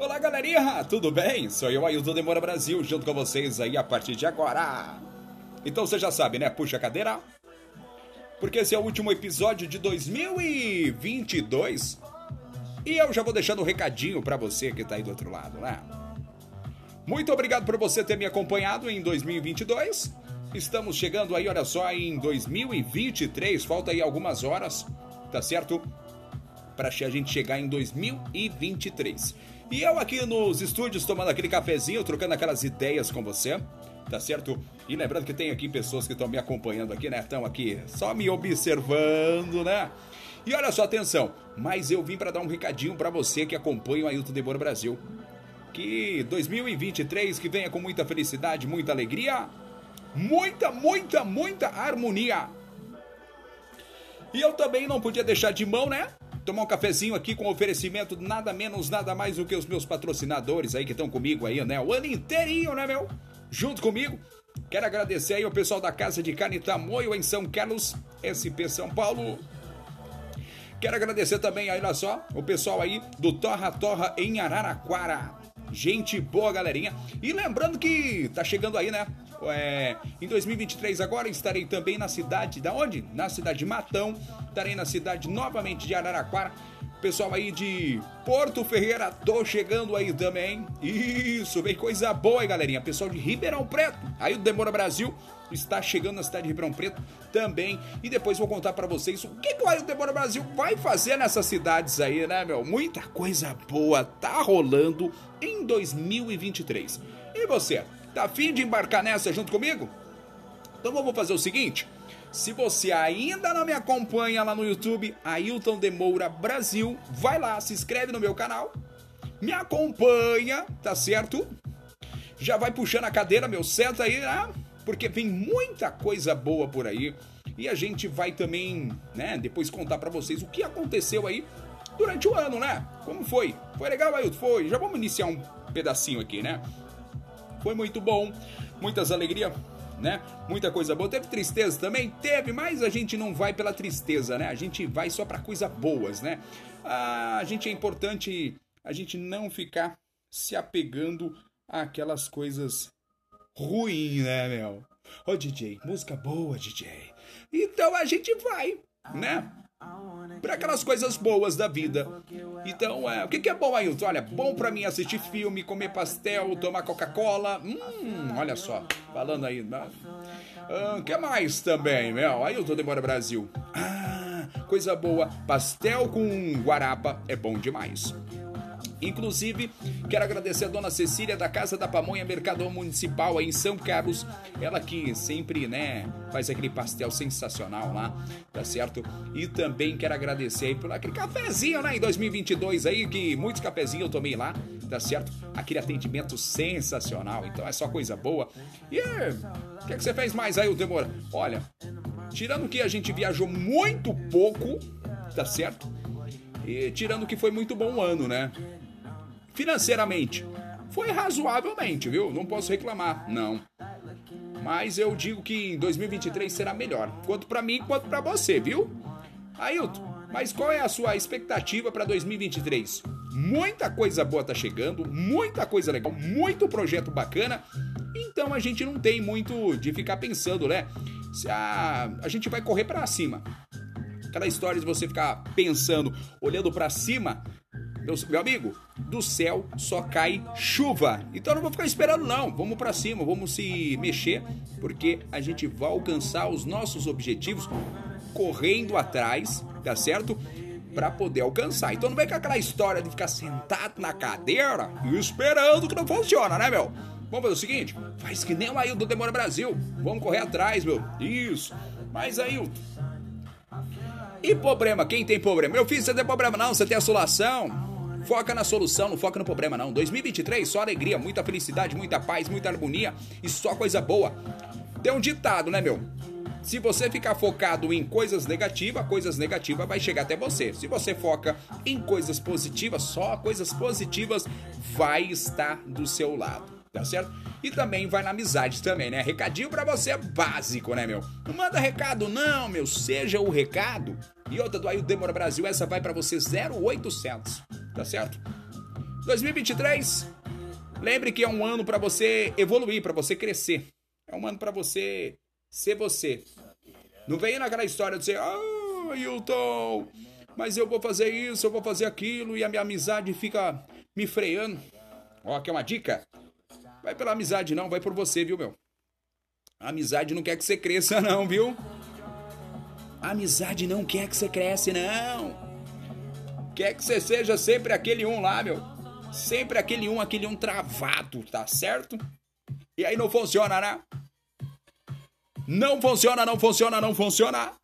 Olá galerinha, tudo bem? Sou eu, Ailton Demora Brasil, junto com vocês aí a partir de agora. Então você já sabe, né? Puxa a cadeira. Porque esse é o último episódio de 2022. E eu já vou deixando um recadinho para você que tá aí do outro lado, né? Muito obrigado por você ter me acompanhado em 2022. Estamos chegando aí, olha só, em 2023. Falta aí algumas horas, tá certo? Para a gente chegar em 2023. E eu aqui nos estúdios tomando aquele cafezinho, trocando aquelas ideias com você, tá certo? E lembrando que tem aqui pessoas que estão me acompanhando aqui, né? Estão aqui só me observando, né? E olha só, atenção, mas eu vim para dar um recadinho para você que acompanha o Ailton Debora Brasil. Que 2023 que venha com muita felicidade, muita alegria, muita, muita, muita harmonia. E eu também não podia deixar de mão, né? Tomar um cafezinho aqui com oferecimento nada menos, nada mais do que os meus patrocinadores aí que estão comigo aí, né? O ano inteirinho, né, meu? Junto comigo. Quero agradecer aí ao pessoal da Casa de Carne Tamoio em São Carlos, SP São Paulo. Quero agradecer também aí, olha só, o pessoal aí do Torra Torra em Araraquara. Gente boa, galerinha. E lembrando que tá chegando aí, né? É, em 2023 agora estarei também na cidade da onde? Na cidade de Matão. Estarei na cidade novamente de Araraquara. Pessoal aí de Porto Ferreira, tô chegando aí também. Isso, vem coisa boa aí, galerinha. Pessoal de Ribeirão Preto. Aí o Demora Brasil está chegando na cidade de Ribeirão Preto também. E depois vou contar para vocês o que, que o Ailton Demora Brasil vai fazer nessas cidades aí, né, meu? Muita coisa boa tá rolando em 2023. E você, tá afim de embarcar nessa junto comigo? Então vamos fazer o seguinte. Se você ainda não me acompanha lá no YouTube, Ailton Demoura Brasil, vai lá, se inscreve no meu canal, me acompanha, tá certo? Já vai puxando a cadeira, meu, senta aí, né? Porque vem muita coisa boa por aí. E a gente vai também, né, depois contar para vocês o que aconteceu aí durante o ano, né? Como foi? Foi legal, Ailton? Foi. Já vamos iniciar um pedacinho aqui, né? Foi muito bom, muitas alegrias, né? Muita coisa boa. Teve tristeza também? Teve, mas a gente não vai pela tristeza, né? A gente vai só para coisas boas, né? A gente é importante a gente não ficar se apegando àquelas coisas ruins, né, meu? Ô DJ, música boa, DJ. Então a gente vai, né? para aquelas coisas boas da vida. Então, é, o que, que é bom, Ailton? Olha, bom para mim assistir filme, comer pastel, tomar Coca-Cola. Hum, olha só, falando aí. Né? Ah, que mais também, meu? Ailton Demora Brasil. Ah, coisa boa. Pastel com guarapa é bom demais. Inclusive, quero agradecer a dona Cecília da Casa da Pamonha Mercadão Municipal aí em São Carlos. Ela que sempre, né, faz aquele pastel sensacional lá, tá certo? E também quero agradecer aí por aquele cafezinho, né, em 2022 aí, que muitos cafezinhos eu tomei lá, tá certo? Aquele atendimento sensacional, então é só coisa boa. E o que, é que você fez mais aí, o Demora? Olha, tirando que a gente viajou muito pouco, tá certo? E tirando que foi muito bom o ano, né? Financeiramente, foi razoavelmente, viu? Não posso reclamar, não. Mas eu digo que em 2023 será melhor, quanto para mim quanto para você, viu? Ailton, mas qual é a sua expectativa para 2023? Muita coisa boa tá chegando, muita coisa legal, muito projeto bacana. Então a gente não tem muito de ficar pensando, né? Se a, a gente vai correr para cima. Aquela história de você ficar pensando, olhando para cima, meu, amigo, do céu só cai chuva. Então não vou ficar esperando não. Vamos para cima, vamos se mexer, porque a gente vai alcançar os nossos objetivos correndo atrás, tá certo? Para poder alcançar. Então não vem com aquela história de ficar sentado na cadeira e esperando que não funciona, né, meu? Vamos fazer o seguinte? Faz que nem o Ailton Demora Brasil. Vamos correr atrás, meu. Isso. Mas Ailton. E problema? Quem tem problema? Meu filho, você tem problema não, você tem assolação. Foca na solução, não foca no problema não. 2023 só alegria, muita felicidade, muita paz, muita harmonia e só coisa boa. Tem um ditado, né, meu? Se você ficar focado em coisas negativas, coisas negativas vai chegar até você. Se você foca em coisas positivas, só coisas positivas vai estar do seu lado tá certo? E também vai na amizade também, né? Recadinho para você é básico, né, meu? Não manda recado não, meu, seja o recado. E outra do Ail Demora Brasil, essa vai para você 0800 tá certo? 2023, lembre que é um ano para você evoluir, para você crescer. É um ano para você ser você. Não venha naquela história de dizer, ah, Hilton, mas eu vou fazer isso, eu vou fazer aquilo e a minha amizade fica me freando. Ó, que é uma dica. Vai pela amizade não, vai por você, viu, meu? A amizade não quer que você cresça não, viu? A amizade não quer que você cresça, não. Quer que você seja sempre aquele um lá, meu. Sempre aquele um, aquele um travado, tá certo? E aí não funciona, né? Não funciona, não funciona, não funciona.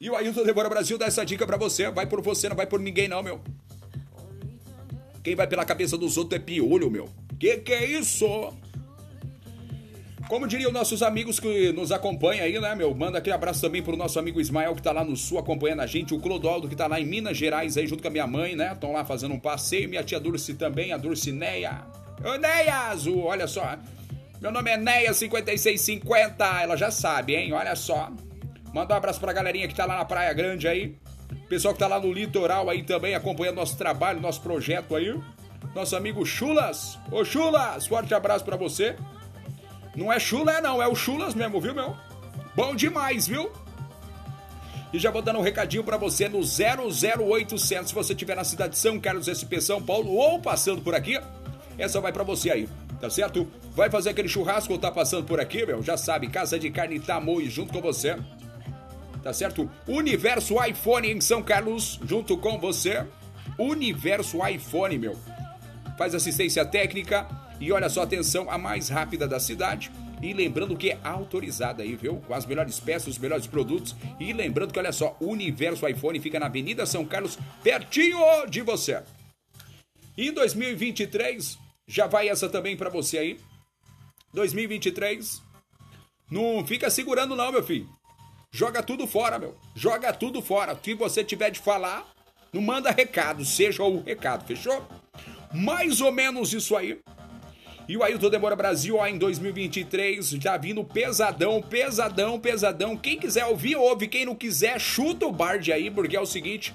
E o Ailton Devora Brasil dá essa dica para você. Vai por você, não vai por ninguém, não, meu. Quem vai pela cabeça dos outros é piolho, meu. Que que é isso? Como diriam nossos amigos que nos acompanham aí, né, meu? Manda aquele abraço também pro nosso amigo Ismael, que tá lá no sul acompanhando a gente. O Clodoaldo, que tá lá em Minas Gerais aí, junto com a minha mãe, né? Estão lá fazendo um passeio. Minha tia Dulce também, a Dulcineia. Ô, Neia Azul, olha só. Meu nome é Neia5650. Ela já sabe, hein? Olha só. Manda um abraço pra galerinha que tá lá na Praia Grande aí. Pessoal que tá lá no litoral aí também, acompanhando nosso trabalho, nosso projeto aí. Nosso amigo Chulas. Ô, Chulas, forte abraço para você. Não é chulé, não, é o chulas mesmo, viu, meu? Bom demais, viu? E já vou dando um recadinho para você no 00800, se você estiver na cidade de São Carlos, SP São Paulo, ou passando por aqui, essa vai para você aí, tá certo? Vai fazer aquele churrasco ou tá passando por aqui, meu? Já sabe, Casa de Carne Tamoio junto com você, tá certo? Universo iPhone em São Carlos, junto com você. Universo iPhone, meu. Faz assistência técnica, e olha só, atenção, a mais rápida da cidade. E lembrando que é autorizada aí, viu? Com as melhores peças, os melhores produtos. E lembrando que, olha só, o Universo iPhone fica na Avenida São Carlos, pertinho de você. E em 2023, já vai essa também para você aí. 2023, não fica segurando não, meu filho. Joga tudo fora, meu. Joga tudo fora. O que você tiver de falar, não manda recado, seja o recado, fechou? Mais ou menos isso aí. E o Ailton Demora Brasil, ó, em 2023, já vindo pesadão, pesadão, pesadão. Quem quiser ouvir, ouve. Quem não quiser, chuta o Bard aí, porque é o seguinte: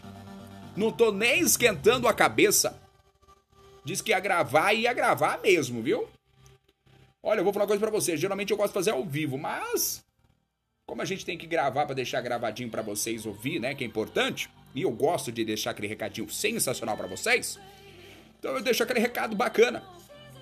não tô nem esquentando a cabeça. Diz que ia gravar e ia gravar mesmo, viu? Olha, eu vou falar uma coisa pra você. Geralmente eu gosto de fazer ao vivo, mas. Como a gente tem que gravar para deixar gravadinho para vocês ouvir, né? Que é importante. E eu gosto de deixar aquele recadinho sensacional para vocês. Então eu deixo aquele recado bacana.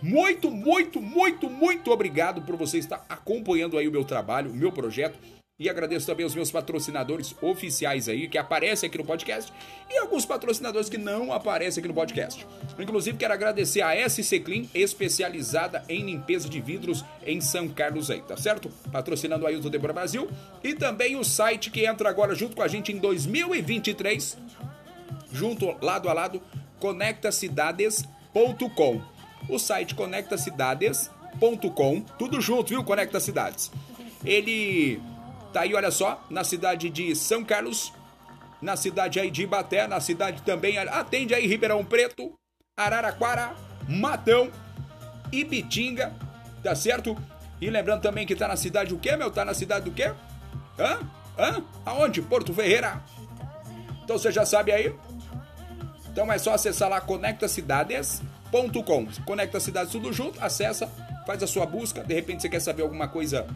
Muito, muito, muito, muito obrigado por você estar acompanhando aí o meu trabalho, o meu projeto. E agradeço também aos meus patrocinadores oficiais aí, que aparecem aqui no podcast, e alguns patrocinadores que não aparecem aqui no podcast. Inclusive, quero agradecer a SC Clean, especializada em limpeza de vidros em São Carlos aí, tá certo? Patrocinando aí o Debora Brasil. E também o site que entra agora junto com a gente em 2023, junto, lado a lado, conectacidades.com o site conectacidades.com, tudo junto, viu? Conecta Cidades. Ele tá aí, olha só, na cidade de São Carlos, na cidade aí de Ibaté, na cidade também, atende aí Ribeirão Preto, Araraquara, Matão, Ibitinga, tá certo? E lembrando também que tá na cidade o quê, meu? Tá na cidade do quê? Hã? Hã? Aonde? Porto Ferreira. Então você já sabe aí. Então é só acessar lá Conecta Cidades Conecta a cidade tudo junto, acessa, faz a sua busca. De repente você quer saber alguma coisa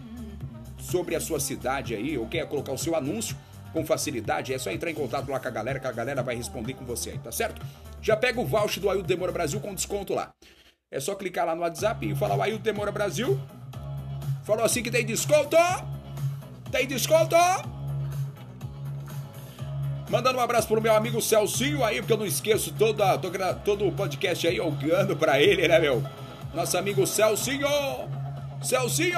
sobre a sua cidade aí, ou quer colocar o seu anúncio com facilidade, é só entrar em contato lá com a galera, que a galera vai responder com você aí, tá certo? Já pega o voucher do Ailton Demora Brasil com desconto lá. É só clicar lá no WhatsApp e falar o Ailton Demora Brasil. Falou assim que tem desconto! Tem desconto! Mandando um abraço pro meu amigo Celcinho aí, porque eu não esqueço toda, todo o podcast aí, eu ganho pra ele, né, meu? Nosso amigo Celcinho! Celcinho!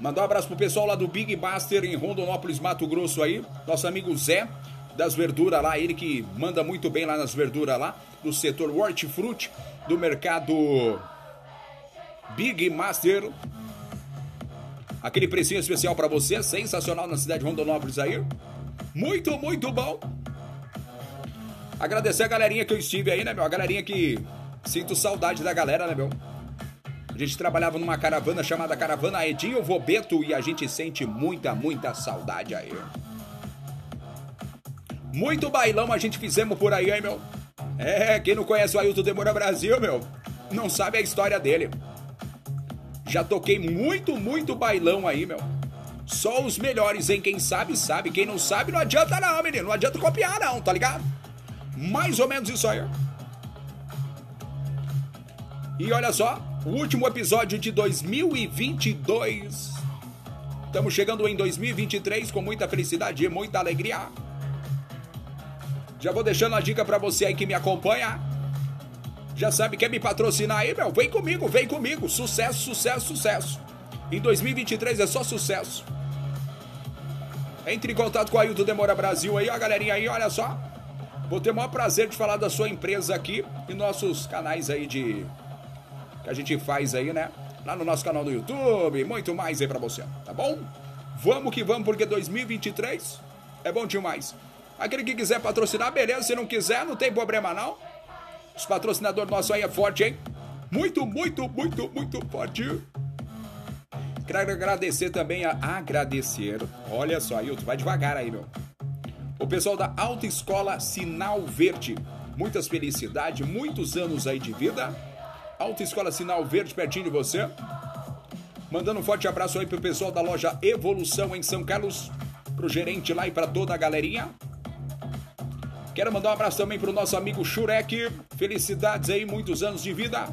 Mandar um abraço pro pessoal lá do Big Master em Rondonópolis, Mato Grosso aí. Nosso amigo Zé, das verduras lá, ele que manda muito bem lá nas verduras lá, do setor hortifruti, do mercado Big Master. Aquele precinho especial para você, sensacional na cidade de Rondonópolis aí. Muito, muito bom. Agradecer a galerinha que eu estive aí, né, meu? A galerinha que sinto saudade da galera, né, meu? A gente trabalhava numa caravana chamada Caravana Edinho Vobeto e a gente sente muita, muita saudade aí. Muito bailão a gente fizemos por aí, hein, meu? É, quem não conhece o Ailton Demora Brasil, meu, não sabe a história dele. Já toquei muito, muito bailão aí, meu. Só os melhores, hein? Quem sabe, sabe. Quem não sabe, não adianta não, menino. Não adianta copiar, não, tá ligado? Mais ou menos isso aí. E olha só, o último episódio de 2022. Estamos chegando em 2023 com muita felicidade e muita alegria. Já vou deixando a dica para você aí que me acompanha. Já sabe, quer me patrocinar aí, meu? Vem comigo, vem comigo. Sucesso, sucesso, sucesso. Em 2023 é só sucesso. Entre em contato com a Ailton Demora Brasil aí, ó, galerinha aí, olha só. Vou ter o maior prazer de falar da sua empresa aqui e nossos canais aí de. que a gente faz aí, né? Lá no nosso canal do YouTube, muito mais aí pra você, tá bom? Vamos que vamos, porque 2023 é bom demais. Aquele que quiser patrocinar, beleza. Se não quiser, não tem problema não. Os patrocinadores nossos aí é forte, hein? Muito, muito, muito, muito forte. Quero agradecer também a agradecer. Olha só, Ailton, vai devagar aí, meu. O pessoal da Autoescola Sinal Verde. Muitas felicidades, muitos anos aí de vida. Autoescola Sinal Verde, pertinho de você. Mandando um forte abraço aí pro pessoal da loja Evolução em São Carlos, pro gerente lá e para toda a galerinha. Quero mandar um abraço também pro nosso amigo Shurek. Felicidades aí, muitos anos de vida.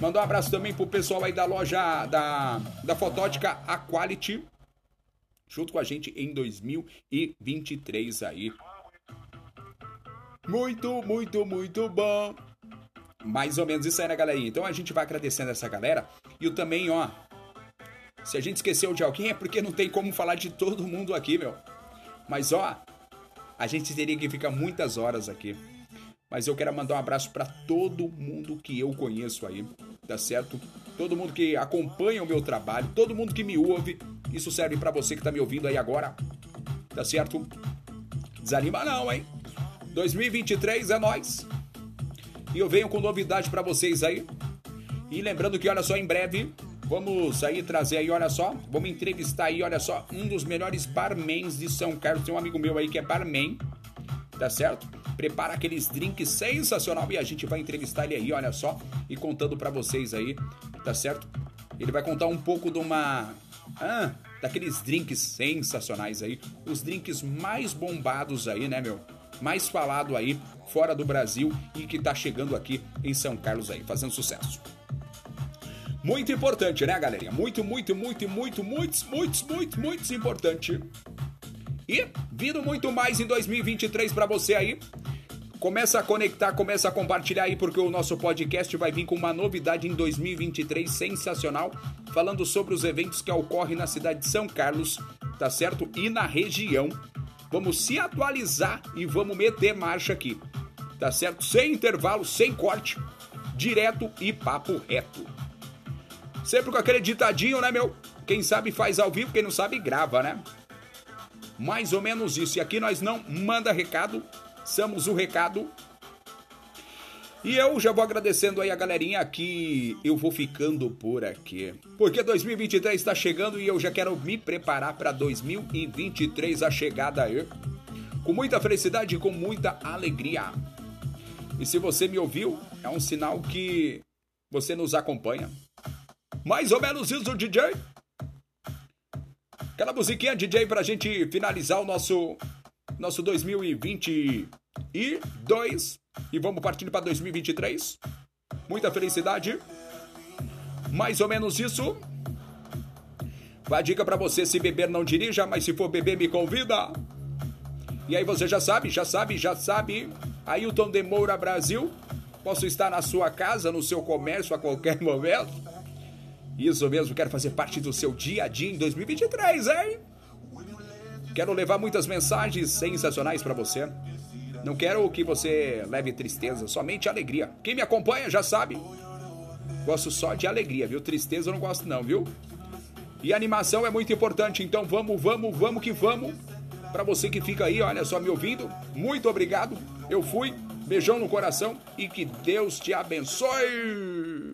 Mandar um abraço também pro pessoal aí da loja da, da Fotótica Aquality. Junto com a gente em 2023 aí. Muito, muito, muito bom. Mais ou menos isso aí, né, galerinha? Então a gente vai agradecendo essa galera. E eu também, ó. Se a gente esqueceu de alguém é porque não tem como falar de todo mundo aqui, meu. Mas, ó, a gente teria que ficar muitas horas aqui. Mas eu quero mandar um abraço para todo mundo que eu conheço aí, tá certo? Todo mundo que acompanha o meu trabalho, todo mundo que me ouve. Isso serve para você que tá me ouvindo aí agora, tá certo? Desanima não, hein? 2023 é nós. E eu venho com novidade para vocês aí. E lembrando que olha só em breve Vamos aí trazer aí, olha só, vamos entrevistar aí, olha só, um dos melhores barmans de São Carlos. Tem um amigo meu aí que é barman, tá certo? Prepara aqueles drinks sensacional e a gente vai entrevistar ele aí, olha só, e contando para vocês aí, tá certo? Ele vai contar um pouco de uma ah, daqueles drinks sensacionais aí, os drinks mais bombados aí, né, meu? Mais falado aí fora do Brasil e que tá chegando aqui em São Carlos aí, fazendo sucesso. Muito importante, né, galerinha? Muito, muito, muito, muito, muito, muito, muito, muito importante. E vindo muito mais em 2023 para você aí. Começa a conectar, começa a compartilhar aí, porque o nosso podcast vai vir com uma novidade em 2023 sensacional, falando sobre os eventos que ocorrem na cidade de São Carlos, tá certo? E na região. Vamos se atualizar e vamos meter marcha aqui, tá certo? Sem intervalo, sem corte, direto e papo reto. Sempre com aquele ditadinho, né, meu? Quem sabe faz ao vivo, quem não sabe grava, né? Mais ou menos isso. E aqui nós não manda recado, somos o recado. E eu já vou agradecendo aí a galerinha que eu vou ficando por aqui. Porque 2023 está chegando e eu já quero me preparar para 2023 a chegada aí. Com muita felicidade e com muita alegria. E se você me ouviu, é um sinal que você nos acompanha. Mais ou menos isso, DJ. Aquela musiquinha, DJ, pra gente finalizar o nosso, nosso 2022. E vamos partindo para 2023. Muita felicidade. Mais ou menos isso. Vai dica para você: se beber, não dirija, mas se for beber, me convida. E aí você já sabe, já sabe, já sabe. Ailton de Moura Brasil. Posso estar na sua casa, no seu comércio a qualquer momento. Isso mesmo, quero fazer parte do seu dia a dia em 2023, hein? Quero levar muitas mensagens sensacionais para você. Não quero que você leve tristeza, somente alegria. Quem me acompanha já sabe. Gosto só de alegria, viu? Tristeza eu não gosto não, viu? E animação é muito importante, então vamos, vamos, vamos que vamos. Para você que fica aí, olha só me ouvindo, muito obrigado. Eu fui. Beijão no coração e que Deus te abençoe.